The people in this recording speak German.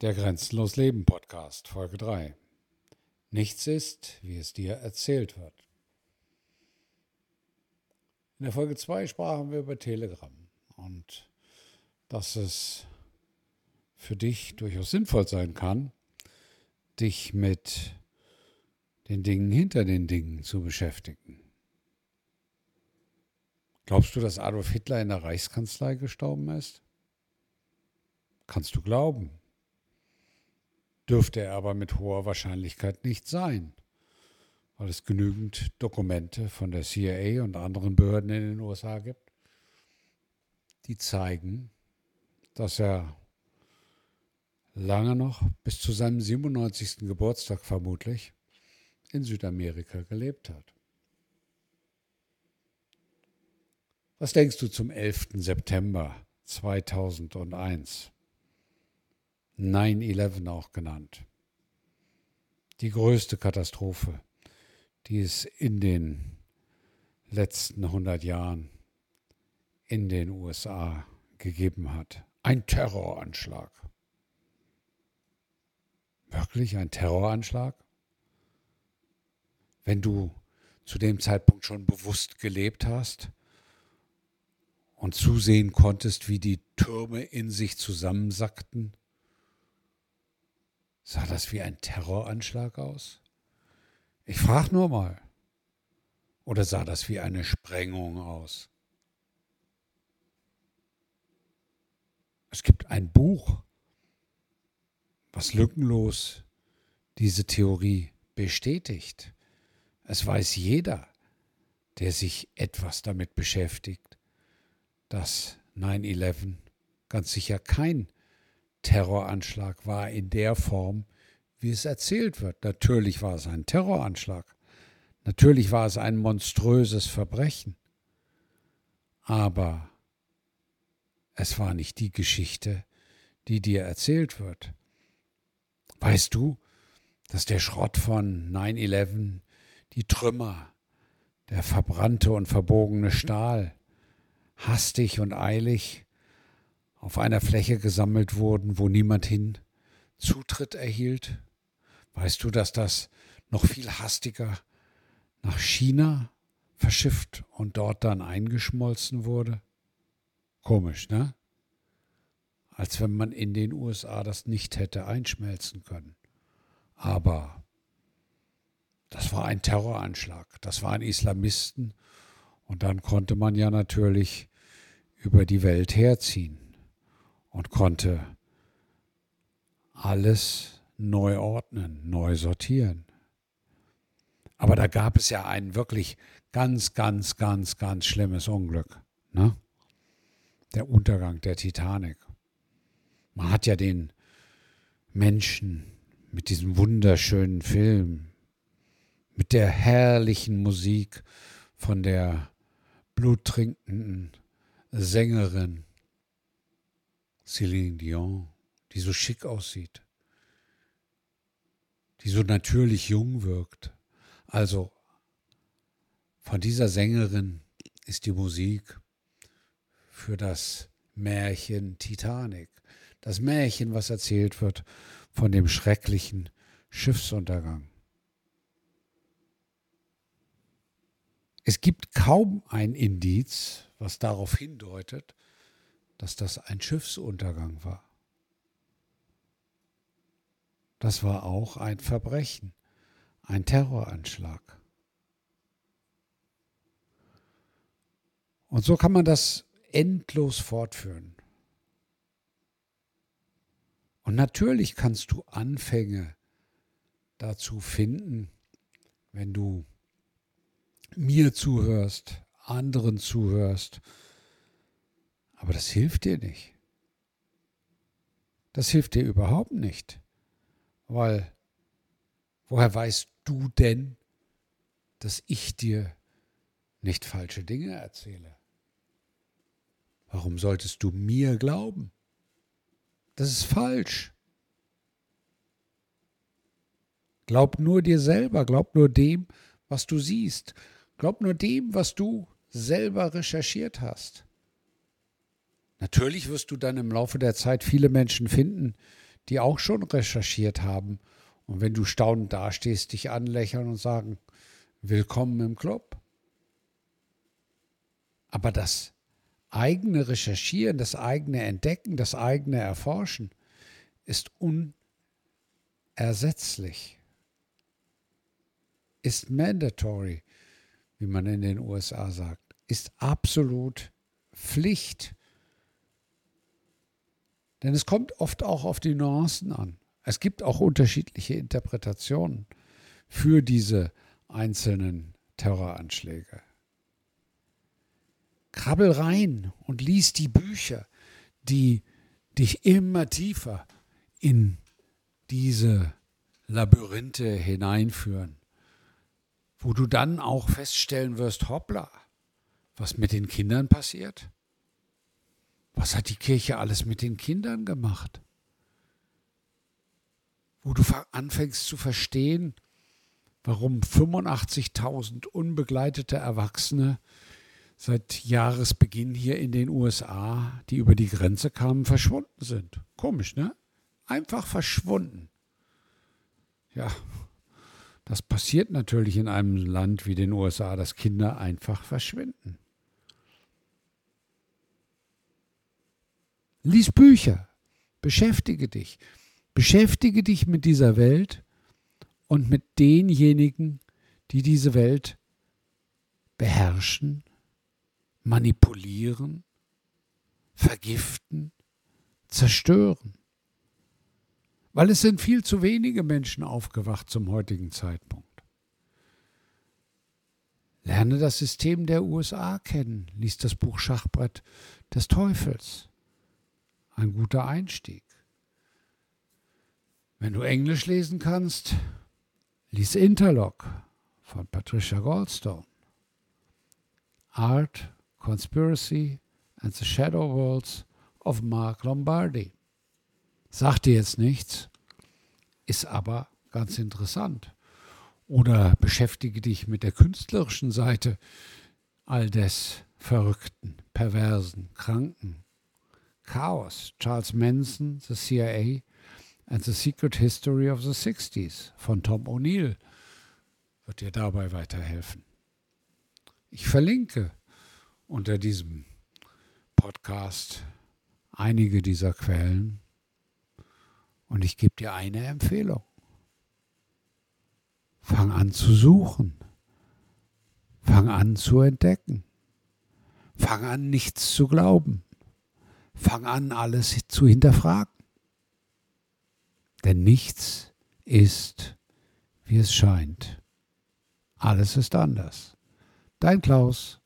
Der Grenzenlos Leben Podcast, Folge 3. Nichts ist, wie es dir erzählt wird. In der Folge 2 sprachen wir über Telegram und dass es für dich durchaus sinnvoll sein kann, dich mit den Dingen hinter den Dingen zu beschäftigen. Glaubst du, dass Adolf Hitler in der Reichskanzlei gestorben ist? Kannst du glauben dürfte er aber mit hoher Wahrscheinlichkeit nicht sein, weil es genügend Dokumente von der CIA und anderen Behörden in den USA gibt, die zeigen, dass er lange noch, bis zu seinem 97. Geburtstag vermutlich, in Südamerika gelebt hat. Was denkst du zum 11. September 2001? 9-11 auch genannt. Die größte Katastrophe, die es in den letzten 100 Jahren in den USA gegeben hat. Ein Terroranschlag. Wirklich ein Terroranschlag? Wenn du zu dem Zeitpunkt schon bewusst gelebt hast und zusehen konntest, wie die Türme in sich zusammensackten Sah das wie ein Terroranschlag aus? Ich frage nur mal. Oder sah das wie eine Sprengung aus? Es gibt ein Buch, was lückenlos diese Theorie bestätigt. Es weiß jeder, der sich etwas damit beschäftigt, dass 9-11 ganz sicher kein Terroranschlag war in der Form, wie es erzählt wird. Natürlich war es ein Terroranschlag. Natürlich war es ein monströses Verbrechen. Aber es war nicht die Geschichte, die dir erzählt wird. Weißt du, dass der Schrott von 9-11, die Trümmer, der verbrannte und verbogene Stahl, hastig und eilig auf einer Fläche gesammelt wurden, wo niemand hin Zutritt erhielt? Weißt du, dass das noch viel hastiger nach China verschifft und dort dann eingeschmolzen wurde? Komisch, ne? Als wenn man in den USA das nicht hätte einschmelzen können. Aber das war ein Terroranschlag, das waren Islamisten und dann konnte man ja natürlich über die Welt herziehen und konnte alles neu ordnen, neu sortieren. Aber da gab es ja ein wirklich ganz, ganz, ganz, ganz schlimmes Unglück. Ne? Der Untergang der Titanic. Man hat ja den Menschen mit diesem wunderschönen Film, mit der herrlichen Musik von der bluttrinkenden Sängerin Céline Dion, die so schick aussieht, die so natürlich jung wirkt. Also von dieser Sängerin ist die Musik für das Märchen Titanic. Das Märchen, was erzählt wird von dem schrecklichen Schiffsuntergang. Es gibt kaum ein Indiz, was darauf hindeutet, dass das ein Schiffsuntergang war. Das war auch ein Verbrechen, ein Terroranschlag. Und so kann man das endlos fortführen. Und natürlich kannst du Anfänge dazu finden, wenn du mir zuhörst, anderen zuhörst, aber das hilft dir nicht. Das hilft dir überhaupt nicht. Weil, woher weißt du denn, dass ich dir nicht falsche Dinge erzähle? Warum solltest du mir glauben? Das ist falsch. Glaub nur dir selber, glaub nur dem, was du siehst. Glaub nur dem, was du selber recherchiert hast. Natürlich wirst du dann im Laufe der Zeit viele Menschen finden, die auch schon recherchiert haben und wenn du staunend dastehst, dich anlächeln und sagen, willkommen im Club. Aber das eigene Recherchieren, das eigene Entdecken, das eigene Erforschen ist unersetzlich, ist mandatory, wie man in den USA sagt, ist absolut Pflicht. Denn es kommt oft auch auf die Nuancen an. Es gibt auch unterschiedliche Interpretationen für diese einzelnen Terroranschläge. Krabbel rein und lies die Bücher, die dich immer tiefer in diese Labyrinthe hineinführen, wo du dann auch feststellen wirst, hoppla, was mit den Kindern passiert? Was hat die Kirche alles mit den Kindern gemacht? Wo du anfängst zu verstehen, warum 85.000 unbegleitete Erwachsene seit Jahresbeginn hier in den USA, die über die Grenze kamen, verschwunden sind. Komisch, ne? Einfach verschwunden. Ja, das passiert natürlich in einem Land wie den USA, dass Kinder einfach verschwinden. Lies Bücher, beschäftige dich, beschäftige dich mit dieser Welt und mit denjenigen, die diese Welt beherrschen, manipulieren, vergiften, zerstören. Weil es sind viel zu wenige Menschen aufgewacht zum heutigen Zeitpunkt. Lerne das System der USA kennen, lies das Buch Schachbrett des Teufels ein guter Einstieg. Wenn du Englisch lesen kannst, lies Interlock von Patricia Goldstone. Art, Conspiracy and the Shadow Worlds of Mark Lombardi. Sagt dir jetzt nichts, ist aber ganz interessant. Oder beschäftige dich mit der künstlerischen Seite all des Verrückten, Perversen, Kranken, Chaos, Charles Manson, The CIA and the Secret History of the 60s von Tom O'Neill wird dir dabei weiterhelfen. Ich verlinke unter diesem Podcast einige dieser Quellen und ich gebe dir eine Empfehlung. Fang an zu suchen. Fang an zu entdecken. Fang an nichts zu glauben. Fang an, alles zu hinterfragen. Denn nichts ist, wie es scheint. Alles ist anders. Dein Klaus.